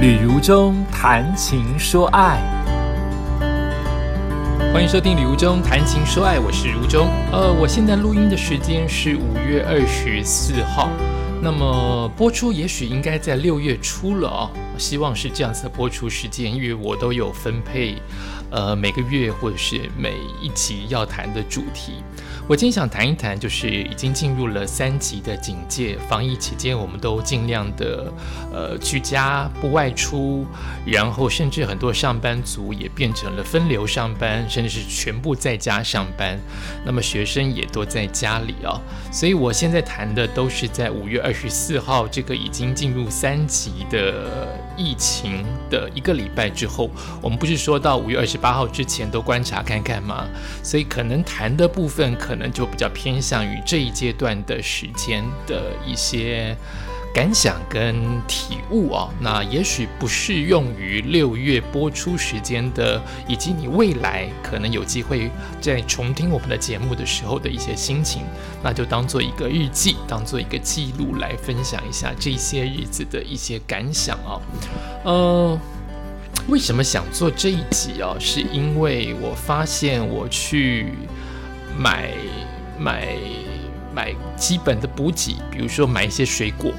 旅如中谈情说爱，欢迎收听《旅如中谈情说爱》，我是如中。呃，我现在录音的时间是五月二十四号，那么播出也许应该在六月初了啊，希望是这样子的播出时间，因为我都有分配，呃，每个月或者是每一集要谈的主题。我今天想谈一谈，就是已经进入了三级的警戒，防疫期间，我们都尽量的呃居家不外出，然后甚至很多上班族也变成了分流上班，甚至是全部在家上班。那么学生也都在家里啊，所以我现在谈的都是在五月二二十四号这个已经进入三级的疫情的一个礼拜之后，我们不是说到五月二十八号之前都观察看看吗？所以可能谈的部分。可能就比较偏向于这一阶段的时间的一些感想跟体悟啊，那也许不适用于六月播出时间的，以及你未来可能有机会在重听我们的节目的时候的一些心情，那就当做一个日记，当做一个记录来分享一下这些日子的一些感想啊。呃，为什么想做这一集啊？是因为我发现我去。买买买基本的补给，比如说买一些水果，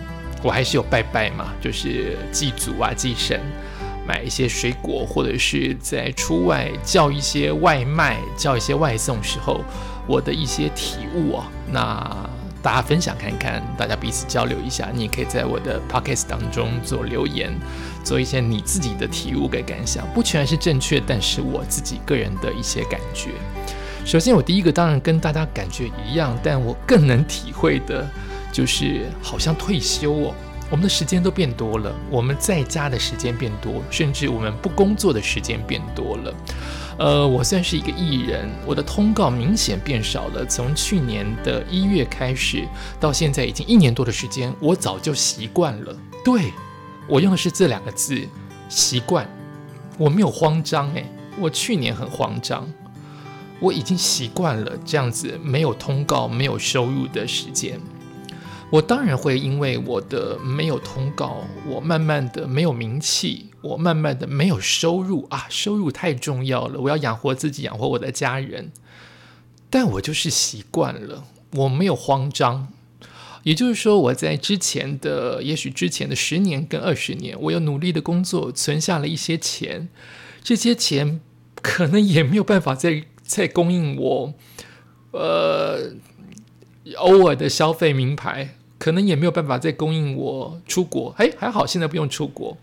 我还是有拜拜嘛，就是祭祖啊祭神，买一些水果，或者是在出外叫一些外卖，叫一些外送时候，我的一些体悟啊，那大家分享看看，大家彼此交流一下，你也可以在我的 podcast 当中做留言，做一些你自己的体悟跟感想，不全是正确，但是我自己个人的一些感觉。首先，我第一个当然跟大家感觉一样，但我更能体会的，就是好像退休哦，我们的时间都变多了，我们在家的时间变多，甚至我们不工作的时间变多了。呃，我算是一个艺人，我的通告明显变少了。从去年的一月开始，到现在已经一年多的时间，我早就习惯了。对我用的是这两个字，习惯。我没有慌张，诶，我去年很慌张。我已经习惯了这样子没有通告、没有收入的时间。我当然会因为我的没有通告，我慢慢的没有名气，我慢慢的没有收入啊，收入太重要了，我要养活自己，养活我的家人。但我就是习惯了，我没有慌张。也就是说，我在之前的，也许之前的十年跟二十年，我有努力的工作，存下了一些钱，这些钱可能也没有办法再 再供应我，呃，偶尔的消费名牌，可能也没有办法再供应我出国。哎，还好现在不用出国，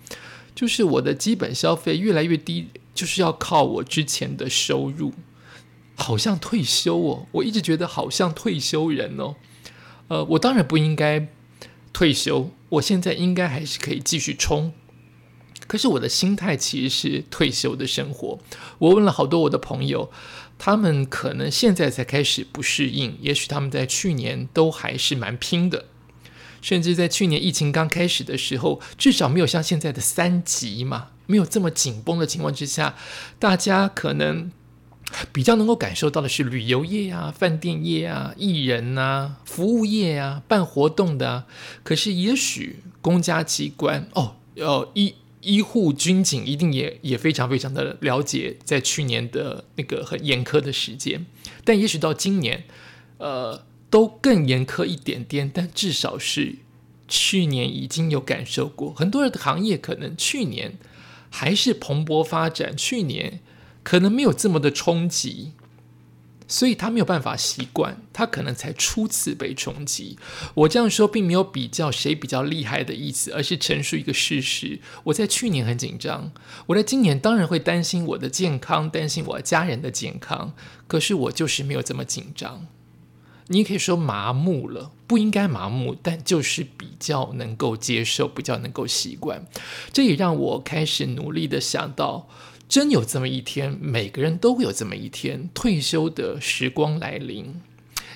就是我的基本消费越来越低，就是要靠我之前的收入，好像退休哦。我一直觉得好像退休人哦，呃，我当然不应该退休，我现在应该还是可以继续冲。可是我的心态其实是退休的生活。我问了好多我的朋友。他们可能现在才开始不适应，也许他们在去年都还是蛮拼的，甚至在去年疫情刚开始的时候，至少没有像现在的三级嘛，没有这么紧绷的情况之下，大家可能比较能够感受到的是旅游业啊、饭店业啊、艺人啊、服务业啊、办活动的，可是也许公家机关哦，要一。医护、军警一定也也非常非常的了解，在去年的那个很严苛的时间，但也许到今年，呃，都更严苛一点点，但至少是去年已经有感受过，很多人的行业可能去年还是蓬勃发展，去年可能没有这么的冲击。所以他没有办法习惯，他可能才初次被冲击。我这样说并没有比较谁比较厉害的意思，而是陈述一个事实。我在去年很紧张，我在今年当然会担心我的健康，担心我家人的健康。可是我就是没有这么紧张。你可以说麻木了，不应该麻木，但就是比较能够接受，比较能够习惯。这也让我开始努力的想到。真有这么一天，每个人都会有这么一天，退休的时光来临。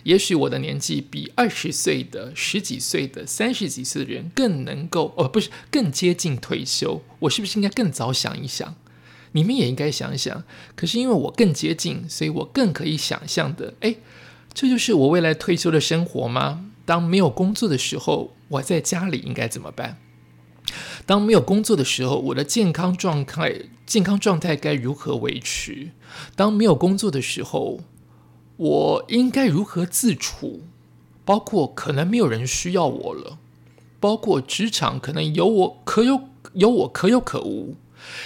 也许我的年纪比二十岁的、十几岁的、三十几岁的人更能够，哦，不是更接近退休。我是不是应该更早想一想？你们也应该想一想。可是因为我更接近，所以我更可以想象的。哎，这就是我未来退休的生活吗？当没有工作的时候，我在家里应该怎么办？当没有工作的时候，我的健康状态健康状态该如何维持？当没有工作的时候，我应该如何自处？包括可能没有人需要我了，包括职场可能有我可有有我可有可无，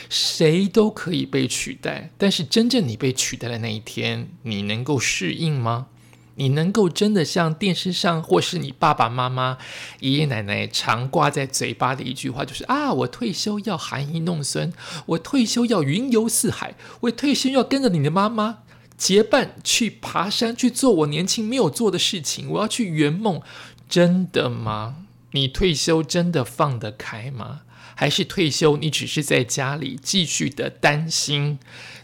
谁都可以被取代。但是真正你被取代的那一天，你能够适应吗？你能够真的像电视上或是你爸爸妈妈、爷爷奶奶常挂在嘴巴的一句话，就是啊，我退休要含饴弄孙，我退休要云游四海，我退休要跟着你的妈妈结伴去爬山，去做我年轻没有做的事情，我要去圆梦，真的吗？你退休真的放得开吗？还是退休你只是在家里继续的担心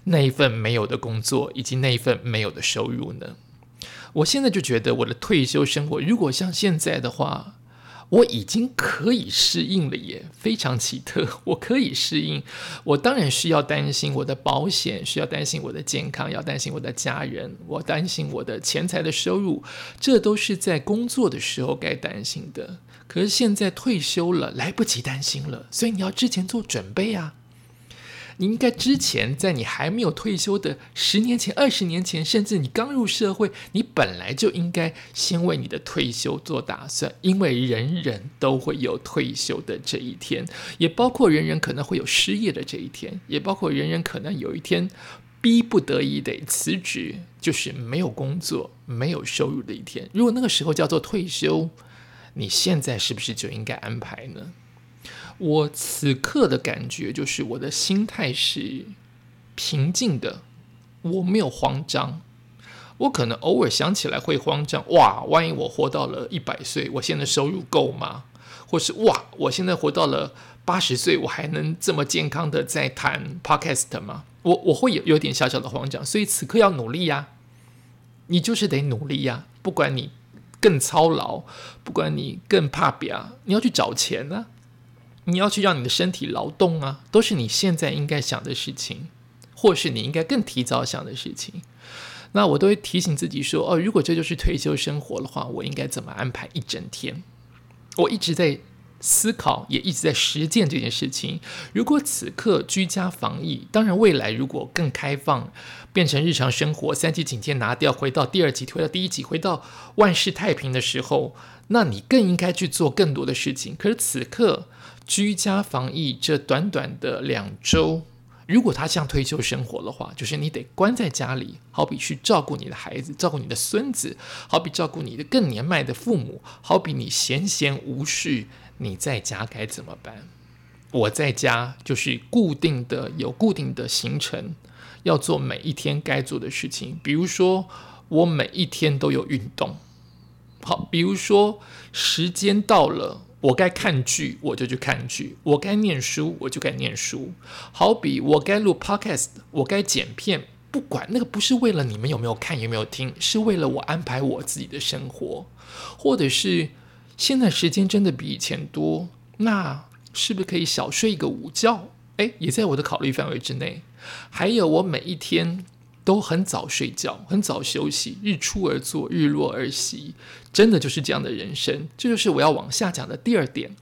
那一份没有的工作，以及那一份没有的收入呢？我现在就觉得我的退休生活，如果像现在的话，我已经可以适应了，耶，非常奇特。我可以适应，我当然需要担心我的保险，需要担心我的健康，要担心我的家人，我担心我的钱财的收入，这都是在工作的时候该担心的。可是现在退休了，来不及担心了，所以你要之前做准备啊。你应该之前在你还没有退休的十年前、二十年前，甚至你刚入社会，你本来就应该先为你的退休做打算，因为人人都会有退休的这一天，也包括人人可能会有失业的这一天，也包括人人可能有一天逼不得已得辞职，就是没有工作、没有收入的一天。如果那个时候叫做退休，你现在是不是就应该安排呢？我此刻的感觉就是，我的心态是平静的，我没有慌张。我可能偶尔想起来会慌张，哇，万一我活到了一百岁，我现在收入够吗？或是哇，我现在活到了八十岁，我还能这么健康的在谈 podcast 吗？我我会有有点小小的慌张，所以此刻要努力呀，你就是得努力呀，不管你更操劳，不管你更怕表，你要去找钱呢。你要去让你的身体劳动啊，都是你现在应该想的事情，或是你应该更提早想的事情。那我都会提醒自己说：哦，如果这就是退休生活的话，我应该怎么安排一整天？我一直在思考，也一直在实践这件事情。如果此刻居家防疫，当然未来如果更开放，变成日常生活，三级警戒拿掉，回到第二级，回到第一级，回到万事太平的时候，那你更应该去做更多的事情。可是此刻。居家防疫这短短的两周，如果他像退休生活的话，就是你得关在家里，好比去照顾你的孩子，照顾你的孙子，好比照顾你的更年迈的父母，好比你闲闲无事，你在家该怎么办？我在家就是固定的有固定的行程，要做每一天该做的事情，比如说我每一天都有运动，好，比如说时间到了。我该看剧，我就去看剧；我该念书，我就该念书。好比我该录 podcast，我该剪片，不管那个不是为了你们有没有看有没有听，是为了我安排我自己的生活，或者是现在时间真的比以前多，那是不是可以小睡一个午觉？诶，也在我的考虑范围之内。还有我每一天。都很早睡觉，很早休息，日出而作，日落而息，真的就是这样的人生。这就是我要往下讲的第二点。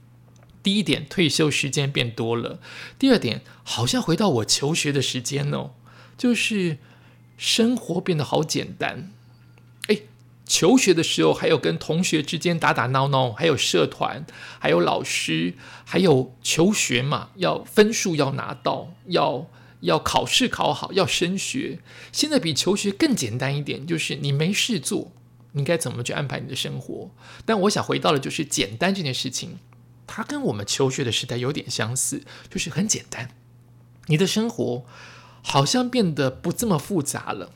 第一点，退休时间变多了；第二点，好像回到我求学的时间哦，就是生活变得好简单。哎，求学的时候还有跟同学之间打打闹闹，还有社团，还有老师，还有求学嘛，要分数要拿到，要。要考试考好，要升学。现在比求学更简单一点，就是你没事做，你该怎么去安排你的生活？但我想回到的就是简单这件事情，它跟我们求学的时代有点相似，就是很简单。你的生活好像变得不这么复杂了，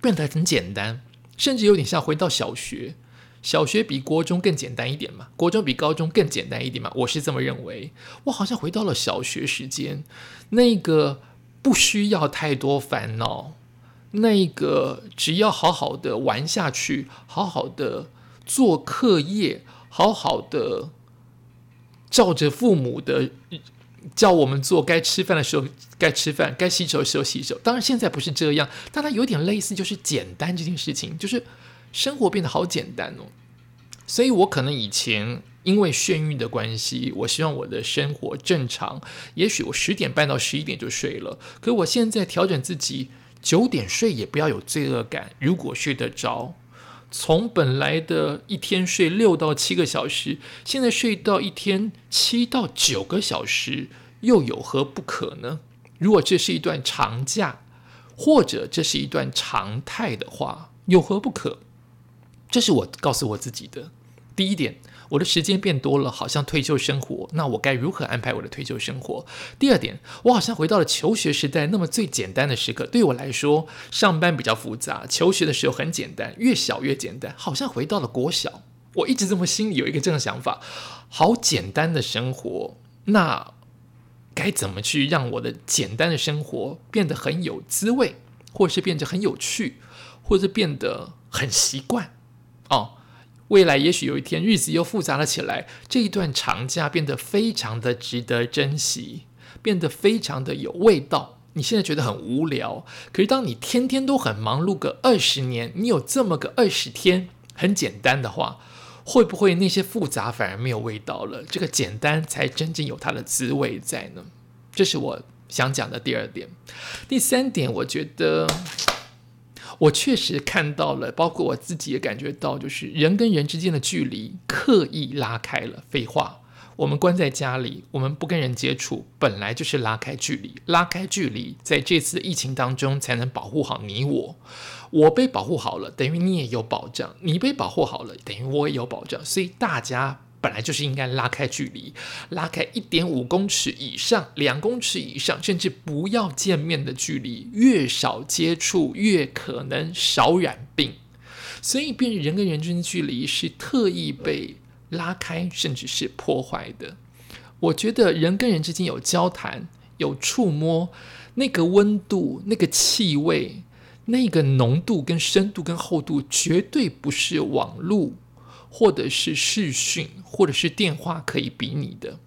变得很简单，甚至有点像回到小学。小学比国中更简单一点嘛？国中比高中更简单一点嘛？我是这么认为。我好像回到了小学时间，那个。不需要太多烦恼，那个只要好好的玩下去，好好的做课业，好好的照着父母的叫我们做，该吃饭的时候该吃饭，该洗手的时候洗手。当然现在不是这样，但它有点类似，就是简单这件事情，就是生活变得好简单哦。所以我可能以前。因为眩晕的关系，我希望我的生活正常。也许我十点半到十一点就睡了，可我现在调整自己，九点睡也不要有罪恶感。如果睡得着，从本来的一天睡六到七个小时，现在睡到一天七到九个小时，又有何不可呢？如果这是一段长假，或者这是一段常态的话，有何不可？这是我告诉我自己的第一点。我的时间变多了，好像退休生活。那我该如何安排我的退休生活？第二点，我好像回到了求学时代，那么最简单的时刻。对我来说，上班比较复杂，求学的时候很简单，越小越简单，好像回到了国小。我一直这么心里有一个这样的想法：好简单的生活，那该怎么去让我的简单的生活变得很有滋味，或是变得很有趣，或者变得很习惯？哦。未来也许有一天日子又复杂了起来，这一段长假变得非常的值得珍惜，变得非常的有味道。你现在觉得很无聊，可是当你天天都很忙碌个二十年，你有这么个二十天很简单的话，会不会那些复杂反而没有味道了？这个简单才真正有它的滋味在呢？这是我想讲的第二点。第三点，我觉得。我确实看到了，包括我自己也感觉到，就是人跟人之间的距离刻意拉开了。废话，我们关在家里，我们不跟人接触，本来就是拉开距离。拉开距离，在这次疫情当中才能保护好你我。我被保护好了，等于你也有保障；你被保护好了，等于我也有保障。所以大家。本来就是应该拉开距离，拉开一点五公尺以上、两公尺以上，甚至不要见面的距离，越少接触越可能少染病。所以，变人跟人之间的距离是特意被拉开，甚至是破坏的。我觉得人跟人之间有交谈、有触摸，那个温度、那个气味、那个浓度跟深度跟厚度，绝对不是网络。或者是视讯，或者是电话可以比拟的。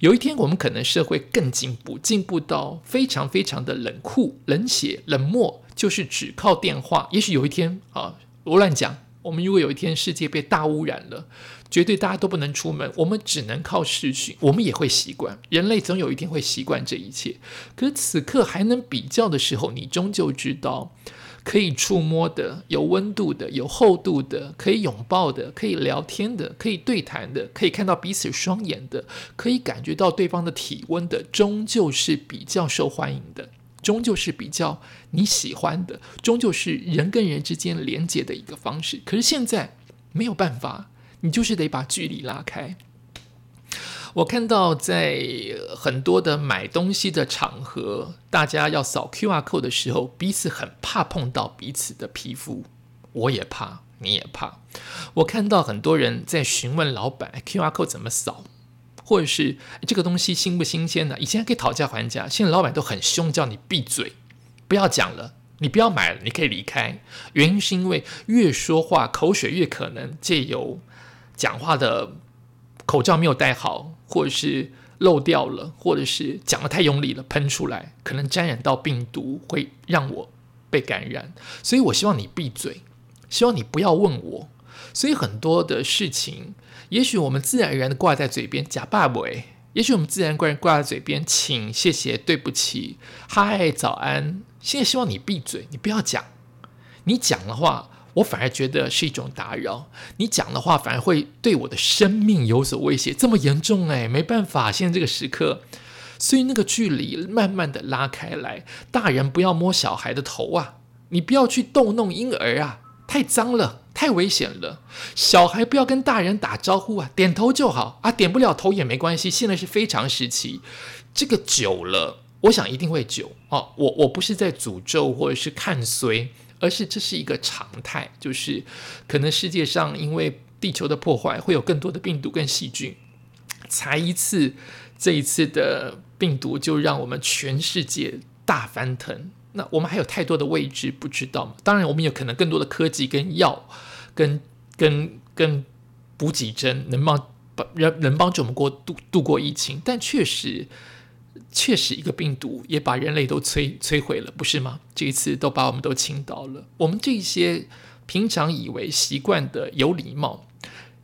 有一天，我们可能社会更进步，进步到非常非常的冷酷、冷血、冷漠，就是只靠电话。也许有一天啊，我乱讲。我们如果有一天世界被大污染了，绝对大家都不能出门，我们只能靠视讯，我们也会习惯。人类总有一天会习惯这一切。可此刻还能比较的时候，你终究知道。可以触摸的、有温度的、有厚度的、可以拥抱的、可以聊天的、可以对谈的、可以看到彼此双眼的、可以感觉到对方的体温的，终究是比较受欢迎的，终究是比较你喜欢的，终究是人跟人之间连接的一个方式。可是现在没有办法，你就是得把距离拉开。我看到在很多的买东西的场合，大家要扫 Q R code 的时候，彼此很怕碰到彼此的皮肤。我也怕，你也怕。我看到很多人在询问老板 Q R code 怎么扫，或者是这个东西新不新鲜的。以前还可以讨价还价，现在老板都很凶，叫你闭嘴，不要讲了，你不要买了，你可以离开。原因是因为越说话，口水越可能借由讲话的口罩没有戴好。或者是漏掉了，或者是讲的太用力了，喷出来，可能沾染到病毒，会让我被感染。所以我希望你闭嘴，希望你不要问我。所以很多的事情，也许我们自然而然的挂在嘴边，假爸爸，也许我们自然挂挂在嘴边，请、谢谢、对不起、嗨、早安。现在希望你闭嘴，你不要讲，你讲的话。我反而觉得是一种打扰，你讲的话反而会对我的生命有所威胁，这么严重哎，没办法，现在这个时刻，所以那个距离慢慢的拉开来，大人不要摸小孩的头啊，你不要去逗弄婴儿啊，太脏了，太危险了，小孩不要跟大人打招呼啊，点头就好啊，点不了头也没关系，现在是非常时期，这个久了，我想一定会久哦，我我不是在诅咒或者是看衰。而是这是一个常态，就是可能世界上因为地球的破坏，会有更多的病毒跟细菌。才一次，这一次的病毒就让我们全世界大翻腾。那我们还有太多的未知，不知道嘛？当然，我们有可能更多的科技跟药，跟跟跟补给针，能帮帮能能帮助我们过度度过疫情。但确实。确实，一个病毒也把人类都摧摧毁了，不是吗？这一次都把我们都倾倒了。我们这些平常以为习惯的有礼貌，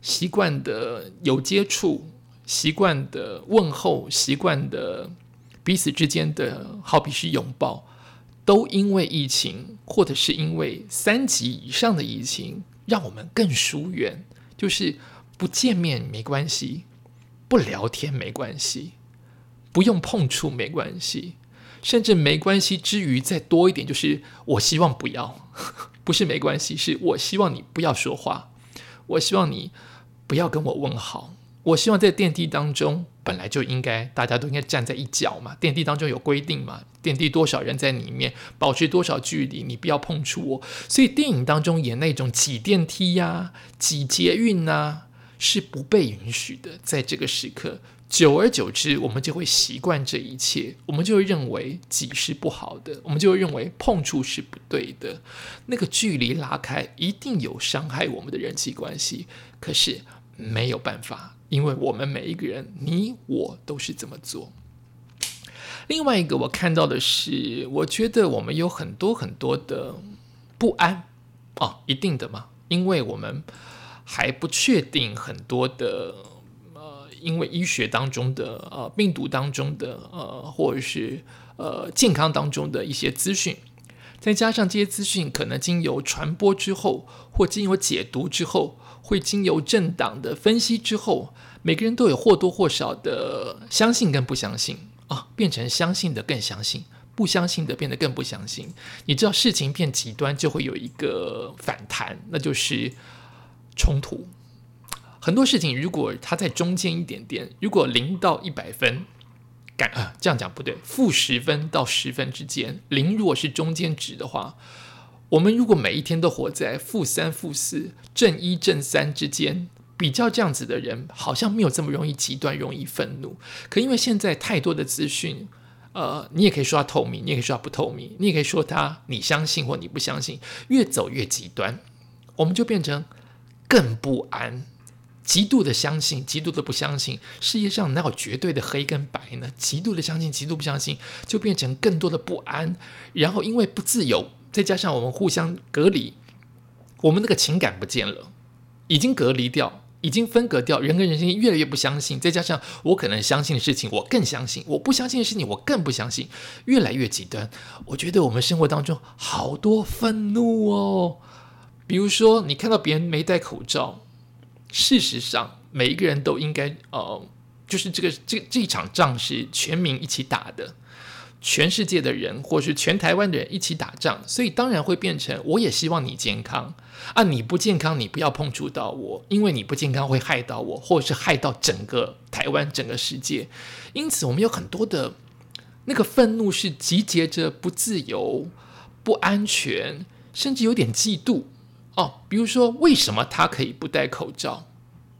习惯的有接触、习惯的问候、习惯的彼此之间的好比是拥抱，都因为疫情，或者是因为三级以上的疫情，让我们更疏远。就是不见面没关系，不聊天没关系，不用碰触没关系，甚至没关系之余再多一点，就是我希望不要，不是没关系，是我希望你不要说话，我希望你不要跟我问好，我希望在电梯当中本来就应该大家都应该站在一角嘛，电梯当中有规定嘛，电梯多少人在里面，保持多少距离，你不要碰触我。所以电影当中演那种挤电梯呀、挤捷运呐。是不被允许的，在这个时刻，久而久之，我们就会习惯这一切，我们就会认为挤是不好的，我们就会认为碰触是不对的，那个距离拉开一定有伤害我们的人际关系。可是没有办法，因为我们每一个人，你我都是这么做。另外一个我看到的是，我觉得我们有很多很多的不安哦，一定的嘛，因为我们。还不确定很多的，因为医学当中的呃病毒当中的呃，或者是呃健康当中的一些资讯，再加上这些资讯可能经由传播之后，或经由解读之后，会经由政党的分析之后，每个人都有或多或少的相信跟不相信啊，变成相信的更相信，不相信的变得更不相信。你知道事情变极端就会有一个反弹，那就是。冲突很多事情，如果它在中间一点点，如果零到一百分，感啊这样讲不对，负十分到十分之间，零如果是中间值的话，我们如果每一天都活在负三、负四、正一、正三之间，比较这样子的人，好像没有这么容易极端容易愤怒。可因为现在太多的资讯，呃，你也可以说它透明，你也可以说它不透明，你也可以说它你相信或你不相信，越走越极端，我们就变成。更不安，极度的相信，极度的不相信。世界上哪有绝对的黑跟白呢？极度的相信，极度不相信，就变成更多的不安。然后因为不自由，再加上我们互相隔离，我们那个情感不见了，已经隔离掉，已经分隔掉，人跟人之间越来越不相信。再加上我可能相信的事情，我更相信；我不相信的事情，我更不相信。越来越极端。我觉得我们生活当中好多愤怒哦。比如说，你看到别人没戴口罩，事实上，每一个人都应该，呃，就是这个这这一场仗是全民一起打的，全世界的人或是全台湾的人一起打仗，所以当然会变成，我也希望你健康啊，你不健康，你不要碰触到我，因为你不健康会害到我，或者是害到整个台湾整个世界，因此我们有很多的那个愤怒是集结着不自由、不安全，甚至有点嫉妒。哦，比如说，为什么他可以不戴口罩？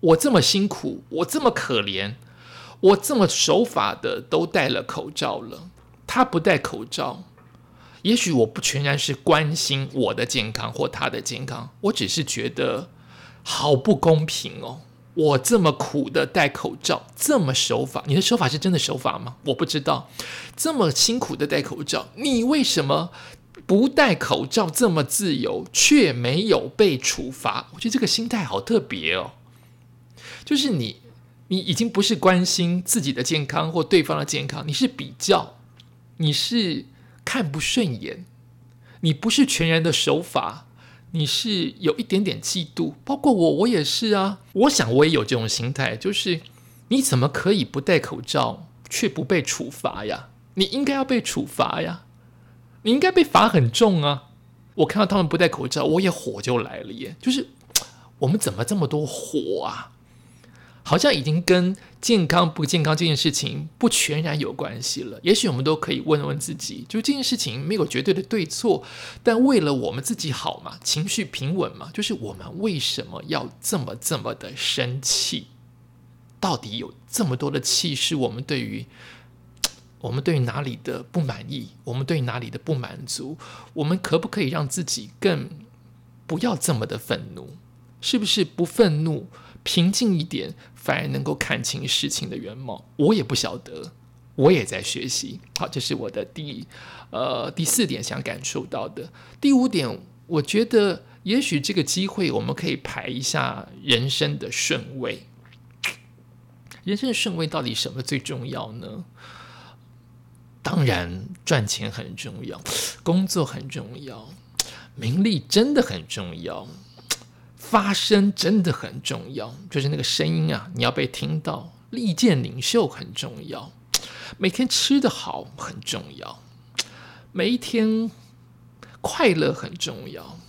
我这么辛苦，我这么可怜，我这么守法的都戴了口罩了，他不戴口罩。也许我不全然是关心我的健康或他的健康，我只是觉得好不公平哦。我这么苦的戴口罩，这么守法，你的守法是真的守法吗？我不知道。这么辛苦的戴口罩，你为什么？不戴口罩这么自由，却没有被处罚，我觉得这个心态好特别哦。就是你，你已经不是关心自己的健康或对方的健康，你是比较，你是看不顺眼，你不是全然的守法，你是有一点点嫉妒。包括我，我也是啊。我想我也有这种心态，就是你怎么可以不戴口罩却不被处罚呀？你应该要被处罚呀。你应该被罚很重啊！我看到他们不戴口罩，我也火就来了耶。就是 我们怎么这么多火啊？好像已经跟健康不健康这件事情不全然有关系了。也许我们都可以问问自己，就这件事情没有绝对的对错，但为了我们自己好嘛，情绪平稳嘛，就是我们为什么要这么这么的生气？到底有这么多的气，是我们对于？我们对于哪里的不满意，我们对哪里的不满足，我们可不可以让自己更不要这么的愤怒？是不是不愤怒、平静一点，反而能够看清事情的原貌？我也不晓得，我也在学习。好，这是我的第呃第四点想感受到的。第五点，我觉得。也许这个机会我们可以排一下人生的顺位。人生的顺位到底什么最重要呢？当然，赚钱很重要，工作很重要，名利真的很重要，发声真的很重要，就是那个声音啊，你要被听到。利剑领袖很重要，每天吃得好很重要，每一天快乐很重要，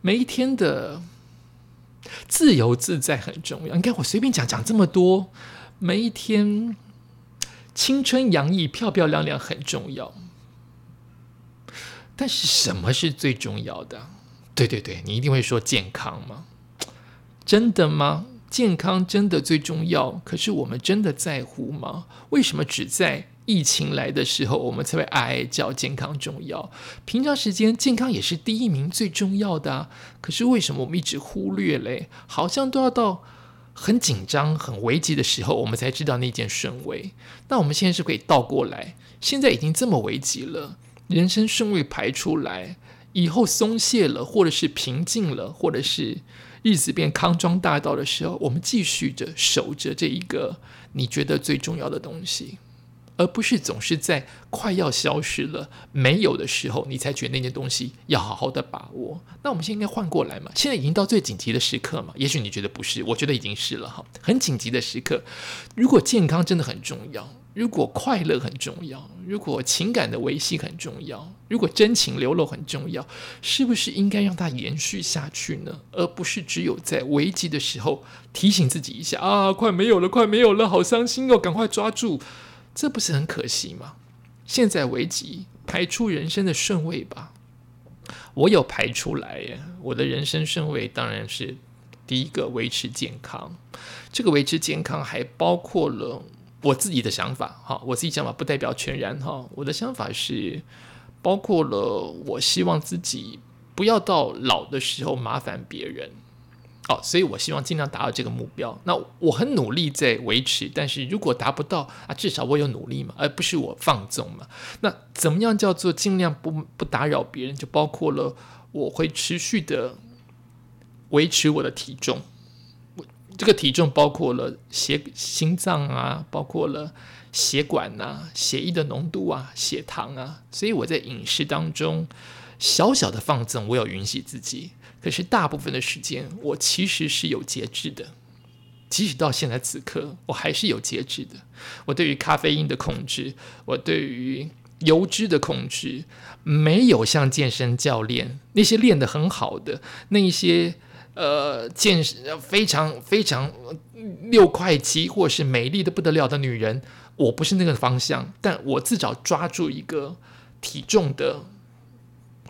每一天的自由自在很重要。你看我随便讲讲这么多，每一天。青春洋溢、漂漂亮亮很重要，但是什么是最重要的？对对对，你一定会说健康吗？真的吗？健康真的最重要？可是我们真的在乎吗？为什么只在疫情来的时候，我们才会哀叫健康重要？平常时间健康也是第一名最重要的啊，可是为什么我们一直忽略嘞？好像都要到。很紧张、很危急的时候，我们才知道那件顺位。那我们现在是可以倒过来，现在已经这么危急了，人生顺位排出来，以后松懈了，或者是平静了，或者是日子变康庄大道的时候，我们继续着守着这一个你觉得最重要的东西。而不是总是在快要消失了、没有的时候，你才觉得那件东西要好好的把握。那我们现在应该换过来嘛？现在已经到最紧急的时刻嘛？也许你觉得不是，我觉得已经是了哈。很紧急的时刻，如果健康真的很重要，如果快乐很重要，如果情感的维系很重要，如果真情流露很重要，是不是应该让它延续下去呢？而不是只有在危机的时候提醒自己一下啊，快没有了，快没有了，好伤心哦，赶快抓住。这不是很可惜吗？现在危急，排出人生的顺位吧。我有排出来耶，我的人生顺位当然是第一个维持健康。这个维持健康还包括了我自己的想法，哈，我自己想法不代表全然哈。我的想法是包括了，我希望自己不要到老的时候麻烦别人。哦，所以我希望尽量达到这个目标。那我很努力在维持，但是如果达不到啊，至少我有努力嘛，而不是我放纵嘛。那怎么样叫做尽量不不打扰别人？就包括了我会持续的维持我的体重。这个体重包括了血心脏啊，包括了血管呐，血液的浓度啊，血糖啊。所以我在饮食当中小小的放纵，我有允许自己。可是大部分的时间，我其实是有节制的。即使到现在此刻，我还是有节制的。我对于咖啡因的控制，我对于油脂的控制，没有像健身教练那些练得很好的那一些呃健身非常非常六块肌或是美丽的不得了的女人，我不是那个方向。但我至少抓住一个体重的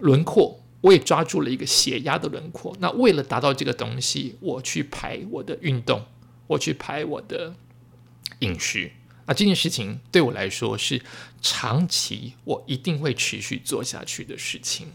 轮廓。我也抓住了一个血压的轮廓。那为了达到这个东西，我去排我的运动，我去排我的饮食。那这件事情对我来说是长期我一定会持续做下去的事情。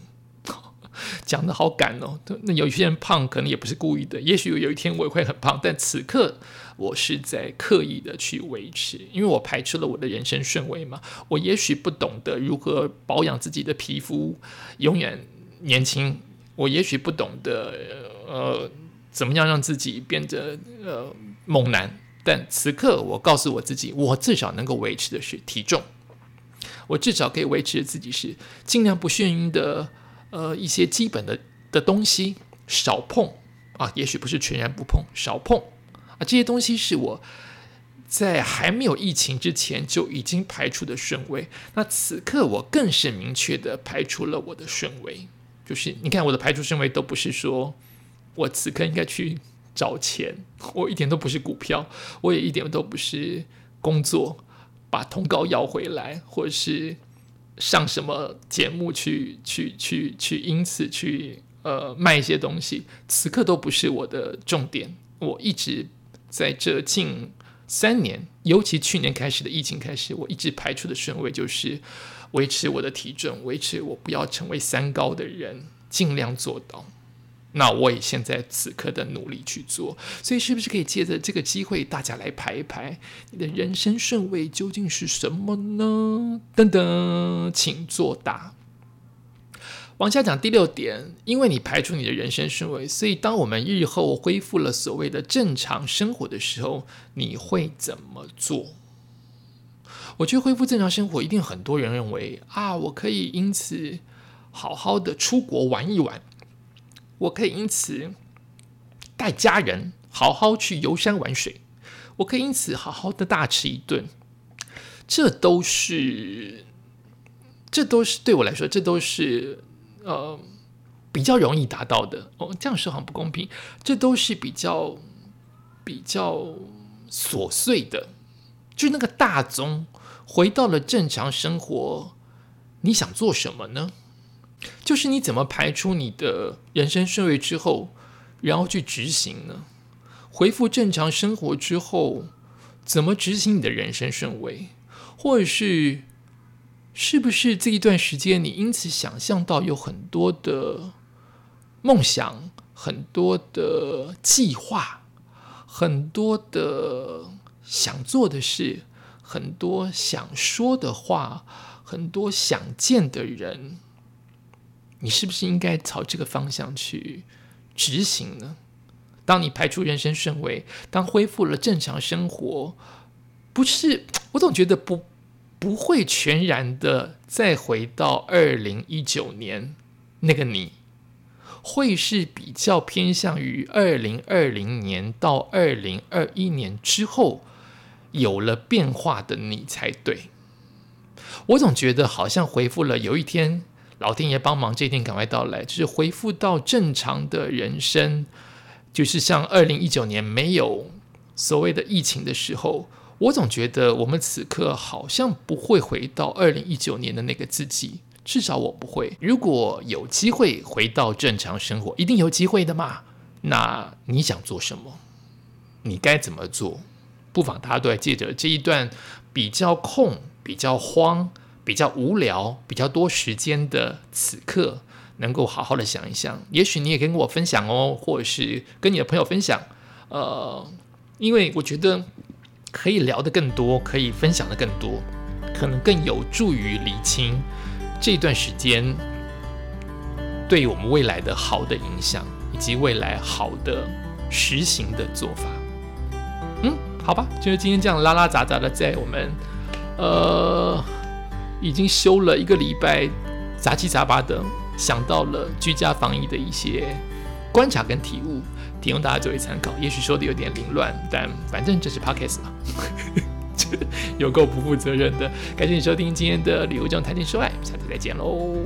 讲的好感哦。那有些人胖可能也不是故意的，也许有一天我也会很胖，但此刻我是在刻意的去维持，因为我排除了我的人生顺位嘛。我也许不懂得如何保养自己的皮肤，永远。年轻，我也许不懂得，呃，怎么样让自己变得呃猛男，但此刻我告诉我自己，我至少能够维持的是体重，我至少可以维持自己是尽量不眩晕的，呃，一些基本的的东西少碰。啊，也许不是全然不碰，少碰。啊，这些东西是我在还没有疫情之前就已经排除的顺位，那此刻我更是明确的排除了我的顺位。就是你看我的排除身位都不是说我此刻应该去找钱，我一点都不是股票，我也一点都不是工作把通告要回来，或者是上什么节目去去去去，因此去呃卖一些东西，此刻都不是我的重点。我一直在这近三年，尤其去年开始的疫情开始，我一直排除的顺位就是。维持我的体重，维持我不要成为三高的人，尽量做到。那我也现在此刻的努力去做，所以是不是可以借着这个机会，大家来排一排你的人生顺位究竟是什么呢？等等，请作答。往下讲第六点，因为你排除你的人生顺位，所以当我们日后恢复了所谓的正常生活的时候，你会怎么做？我觉得恢复正常生活，一定很多人认为啊，我可以因此好好的出国玩一玩，我可以因此带家人好好去游山玩水，我可以因此好好的大吃一顿，这都是，这都是对我来说，这都是呃比较容易达到的哦。这样说很不公平，这都是比较比较琐碎的，就那个大宗。回到了正常生活，你想做什么呢？就是你怎么排出你的人生顺位之后，然后去执行呢？恢复正常生活之后，怎么执行你的人生顺位？或者是是不是这一段时间你因此想象到有很多的梦想、很多的计划、很多的想做的事？很多想说的话，很多想见的人，你是不是应该朝这个方向去执行呢？当你排除人生顺位，当恢复了正常生活，不是我总觉得不不会全然的再回到二零一九年那个你，会是比较偏向于二零二零年到二零二一年之后。有了变化的你才对，我总觉得好像回复了。有一天，老天爷帮忙，这一天赶快到来，就是恢复到正常的人生，就是像二零一九年没有所谓的疫情的时候，我总觉得我们此刻好像不会回到二零一九年的那个自己，至少我不会。如果有机会回到正常生活，一定有机会的嘛？那你想做什么？你该怎么做？不妨大家都在借着这一段比较空、比较慌、比较无聊、比较多时间的此刻，能够好好的想一想。也许你也跟我分享哦，或者是跟你的朋友分享。呃，因为我觉得可以聊的更多，可以分享的更多，可能更有助于理清这段时间对我们未来的好的影响，以及未来好的实行的做法。嗯。好吧，就是今天这样拉拉杂杂的，在我们呃已经休了一个礼拜，杂七杂八的想到了居家防疫的一些观察跟体悟，提供大家作为参考。也许说的有点凌乱，但反正这是 podcast 嘛，有够不负责任的。感谢你收听今天的旅游中谈情说爱，下次再见喽。